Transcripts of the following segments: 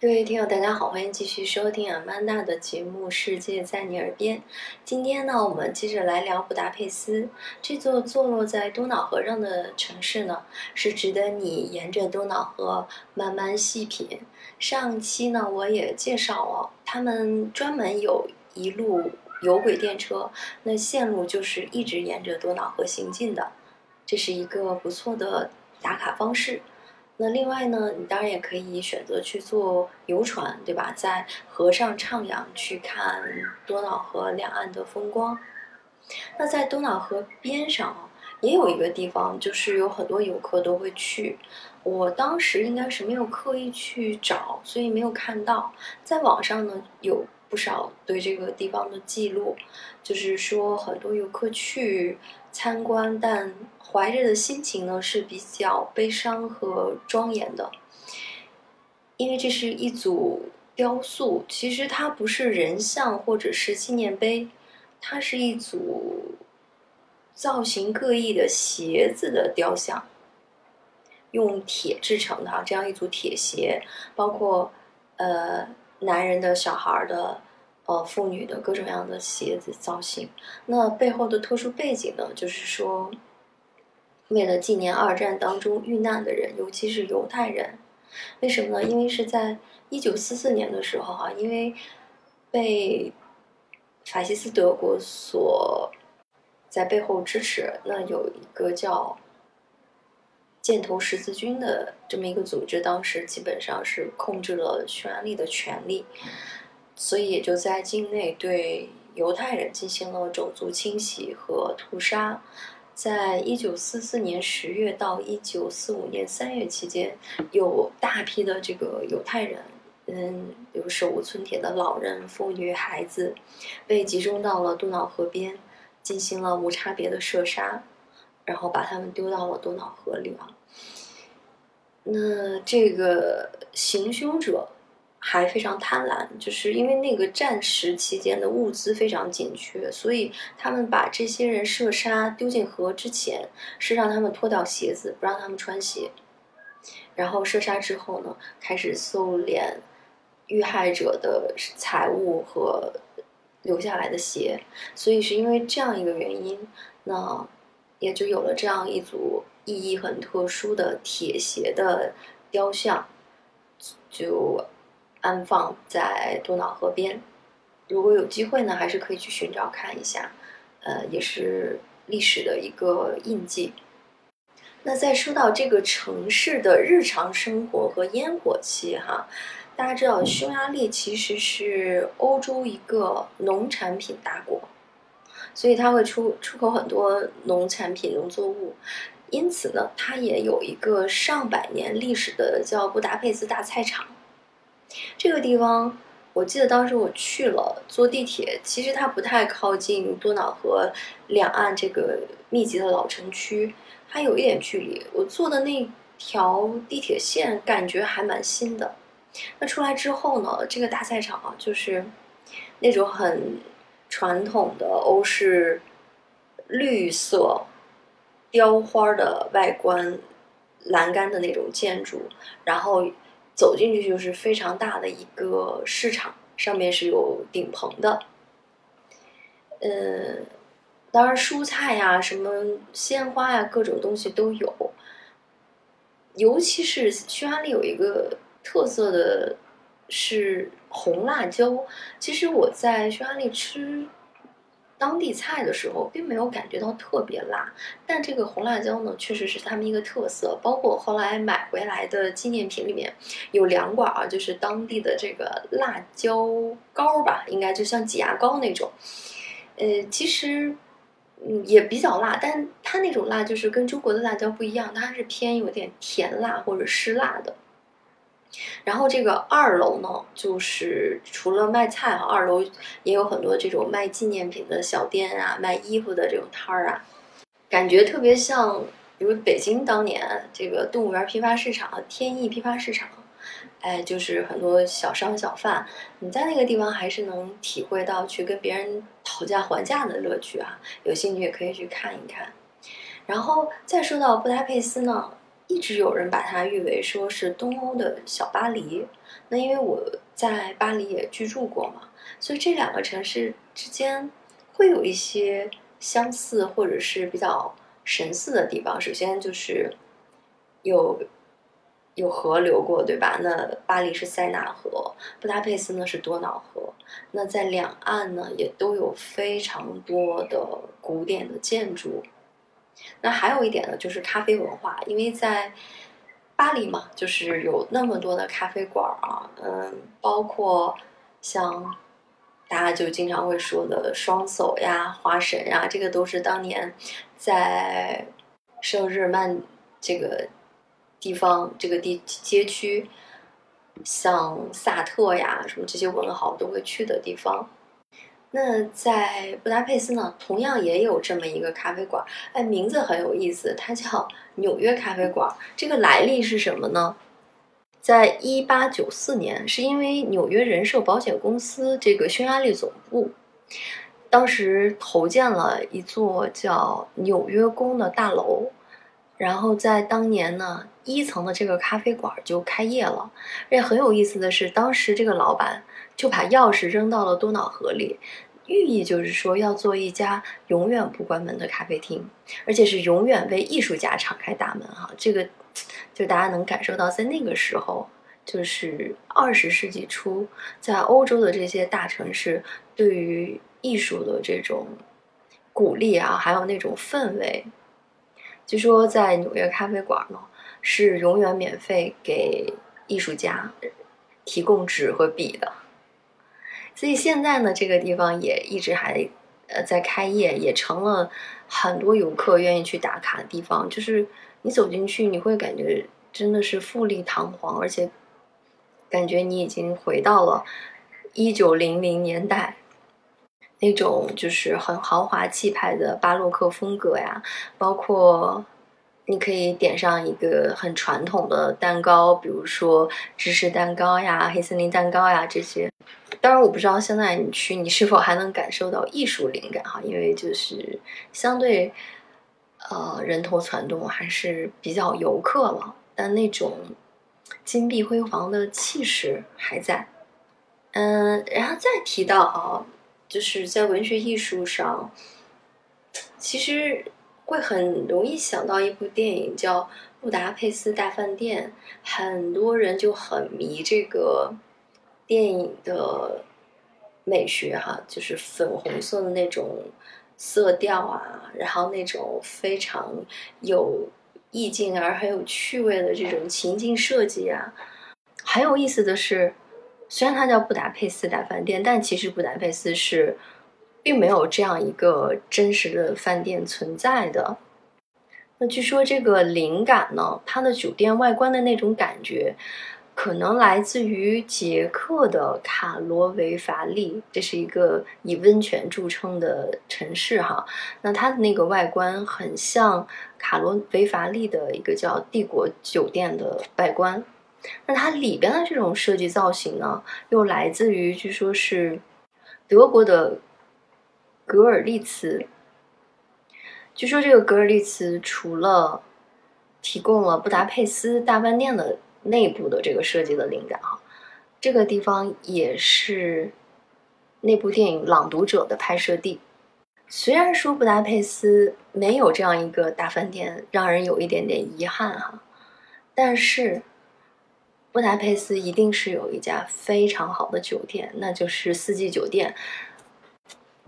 各位听友，大家好，欢迎继续收听阿曼达的节目《世界在你耳边》。今天呢，我们接着来聊布达佩斯这座坐落在多瑙河上的城市呢，是值得你沿着多瑙河慢慢细品。上期呢，我也介绍了，他们专门有一路有轨电车，那线路就是一直沿着多瑙河行进的，这是一个不错的打卡方式。那另外呢，你当然也可以选择去坐游船，对吧？在河上徜徉，去看多瑙河两岸的风光。那在多瑙河边上啊也有一个地方，就是有很多游客都会去。我当时应该是没有刻意去找，所以没有看到。在网上呢，有不少对这个地方的记录，就是说很多游客去参观，但。怀着的心情呢是比较悲伤和庄严的，因为这是一组雕塑，其实它不是人像或者是纪念碑，它是一组造型各异的鞋子的雕像，用铁制成的这样一组铁鞋，包括呃男人的、小孩的、呃妇女的各种各样的鞋子造型。那背后的特殊背景呢，就是说。为了纪念二战当中遇难的人，尤其是犹太人，为什么呢？因为是在一九四四年的时候，哈，因为被法西斯德国所在背后支持，那有一个叫箭头十字军的这么一个组织，当时基本上是控制了匈牙利的权力，所以也就在境内对犹太人进行了种族清洗和屠杀。在一九四四年十月到一九四五年三月期间，有大批的这个犹太人，嗯，有手无寸铁的老人、妇女、孩子，被集中到了多瑙河边，进行了无差别的射杀，然后把他们丢到了多瑙河里啊。那这个行凶者。还非常贪婪，就是因为那个战时期间的物资非常紧缺，所以他们把这些人射杀丢进河之前，是让他们脱掉鞋子，不让他们穿鞋，然后射杀之后呢，开始搜敛遇害者的财物和留下来的鞋，所以是因为这样一个原因，那也就有了这样一组意义很特殊的铁鞋的雕像，就。安放在多瑙河边，如果有机会呢，还是可以去寻找看一下，呃，也是历史的一个印记。那再说到这个城市的日常生活和烟火气哈，大家知道匈牙利其实是欧洲一个农产品大国，所以它会出出口很多农产品、农作物，因此呢，它也有一个上百年历史的叫布达佩斯大菜场。这个地方，我记得当时我去了，坐地铁，其实它不太靠近多瑙河两岸这个密集的老城区，还有一点距离。我坐的那条地铁线感觉还蛮新的。那出来之后呢，这个大赛场啊，就是那种很传统的欧式绿色雕花的外观栏杆的那种建筑，然后。走进去就是非常大的一个市场，上面是有顶棚的。嗯，当然蔬菜呀、什么鲜花呀，各种东西都有。尤其是匈牙利有一个特色的是红辣椒，其实我在匈牙利吃。当地菜的时候，并没有感觉到特别辣，但这个红辣椒呢，确实是他们一个特色。包括后来买回来的纪念品里面，有两管啊，就是当地的这个辣椒膏吧，应该就像挤牙膏那种。呃，其实嗯也比较辣，但它那种辣就是跟中国的辣椒不一样，它是偏有点甜辣或者湿辣的。然后这个二楼呢，就是除了卖菜啊，二楼也有很多这种卖纪念品的小店啊，卖衣服的这种摊儿啊，感觉特别像，比如北京当年这个动物园批发市场、天意批发市场，哎，就是很多小商小贩，你在那个地方还是能体会到去跟别人讨价还价的乐趣啊。有兴趣也可以去看一看。然后再说到布达佩斯呢。一直有人把它誉为说是东欧的小巴黎。那因为我在巴黎也居住过嘛，所以这两个城市之间会有一些相似或者是比较神似的地方。首先就是有。有河流过，对吧？那巴黎是塞纳河，布达佩斯呢是多瑙河。那在两岸呢，也都有非常多的古典的建筑。那还有一点呢，就是咖啡文化，因为在巴黎嘛，就是有那么多的咖啡馆啊，嗯，包括像大家就经常会说的双叟呀、花神呀，这个都是当年在圣日曼这个。地方这个地街区，像萨特呀什么这些文豪都会去的地方。那在布达佩斯呢，同样也有这么一个咖啡馆，哎，名字很有意思，它叫纽约咖啡馆。这个来历是什么呢？在一八九四年，是因为纽约人寿保险公司这个匈牙利总部，当时投建了一座叫纽约宫的大楼。然后在当年呢，一层的这个咖啡馆就开业了。而且很有意思的是，当时这个老板就把钥匙扔到了多瑙河里，寓意就是说要做一家永远不关门的咖啡厅，而且是永远为艺术家敞开大门。哈，这个就大家能感受到，在那个时候，就是二十世纪初，在欧洲的这些大城市，对于艺术的这种鼓励啊，还有那种氛围。据说在纽约咖啡馆呢，是永远免费给艺术家提供纸和笔的。所以现在呢，这个地方也一直还呃在开业，也成了很多游客愿意去打卡的地方。就是你走进去，你会感觉真的是富丽堂皇，而且感觉你已经回到了一九零零年代。那种就是很豪华气派的巴洛克风格呀，包括你可以点上一个很传统的蛋糕，比如说芝士蛋糕呀、黑森林蛋糕呀这些。当然，我不知道现在你去，你是否还能感受到艺术灵感哈？因为就是相对呃人头攒动还是比较游客了，但那种金碧辉煌的气势还在。嗯，然后再提到啊。就是在文学艺术上，其实会很容易想到一部电影叫《布达佩斯大饭店》，很多人就很迷这个电影的美学哈，就是粉红色的那种色调啊，然后那种非常有意境而很有趣味的这种情境设计啊，很有意思的是。虽然它叫布达佩斯大饭店，但其实布达佩斯是并没有这样一个真实的饭店存在的。那据说这个灵感呢，它的酒店外观的那种感觉，可能来自于捷克的卡罗维法利，这是一个以温泉著称的城市哈。那它的那个外观很像卡罗维法利的一个叫帝国酒店的外观。那它里边的这种设计造型呢，又来自于据说是德国的格尔利茨。据说这个格尔利茨除了提供了布达佩斯大饭店的内部的这个设计的灵感哈，这个地方也是那部电影《朗读者》的拍摄地。虽然说布达佩斯没有这样一个大饭店，让人有一点点遗憾哈，但是。布达佩斯一定是有一家非常好的酒店，那就是四季酒店。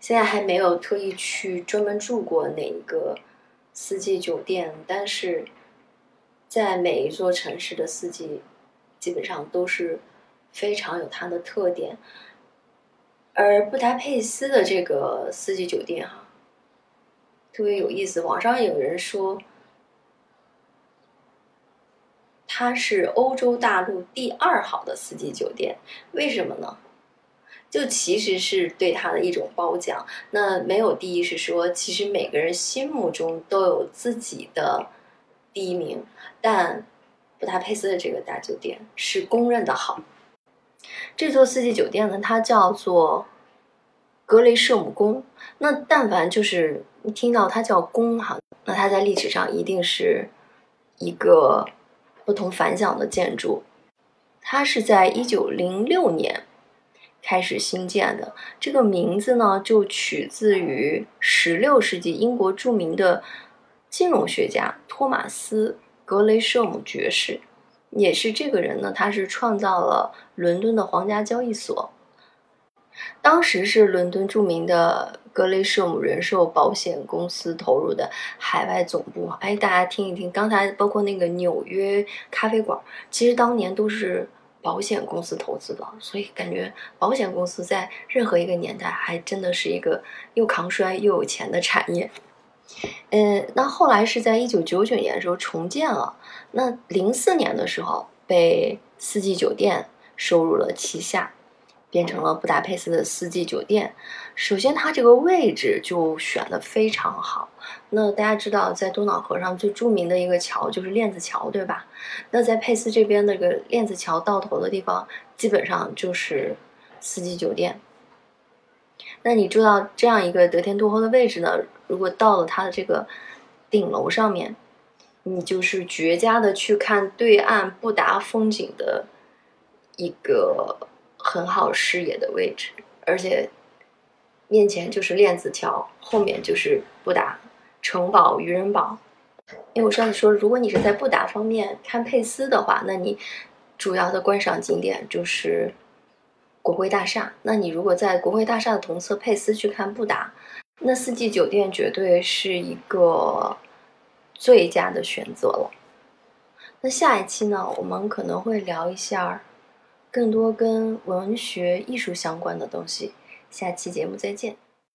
现在还没有特意去专门住过哪一个四季酒店，但是在每一座城市的四季基本上都是非常有它的特点。而布达佩斯的这个四季酒店哈，特别有意思。网上有人说。它是欧洲大陆第二好的四季酒店，为什么呢？就其实是对它的一种褒奖。那没有第一是说，其实每个人心目中都有自己的第一名，但布达佩斯的这个大酒店是公认的好。这座四季酒店呢，它叫做格雷舍姆宫。那但凡就是听到它叫宫哈，那它在历史上一定是。一个不同凡响的建筑。它是在一九零六年开始兴建的，这个名字呢就取自于十六世纪英国著名的金融学家托马斯·格雷舍姆爵士。也是这个人呢，他是创造了伦敦的皇家交易所。当时是伦敦著名的格雷舍姆人寿保险公司投入的海外总部。哎，大家听一听，刚才包括那个纽约咖啡馆，其实当年都是保险公司投资的，所以感觉保险公司在任何一个年代还真的是一个又抗衰又有钱的产业。嗯，那后来是在一九九九年的时候重建了。那零四年的时候被四季酒店收入了旗下，变成了布达佩斯的四季酒店。首先，它这个位置就选的非常好。那大家知道，在多瑙河上最著名的一个桥就是链子桥，对吧？那在佩斯这边那个链子桥到头的地方，基本上就是四季酒店。那你住到这样一个得天独厚的位置呢？如果到了它的这个顶楼上面，你就是绝佳的去看对岸布达风景的一个很好视野的位置，而且面前就是链子桥，后面就是布达城堡、渔人堡。因为我上次说，如果你是在布达方面看佩斯的话，那你主要的观赏景点就是。国会大厦，那你如果在国会大厦的同侧佩斯去看布达，那四季酒店绝对是一个最佳的选择了。那下一期呢，我们可能会聊一下更多跟文学艺术相关的东西。下期节目再见。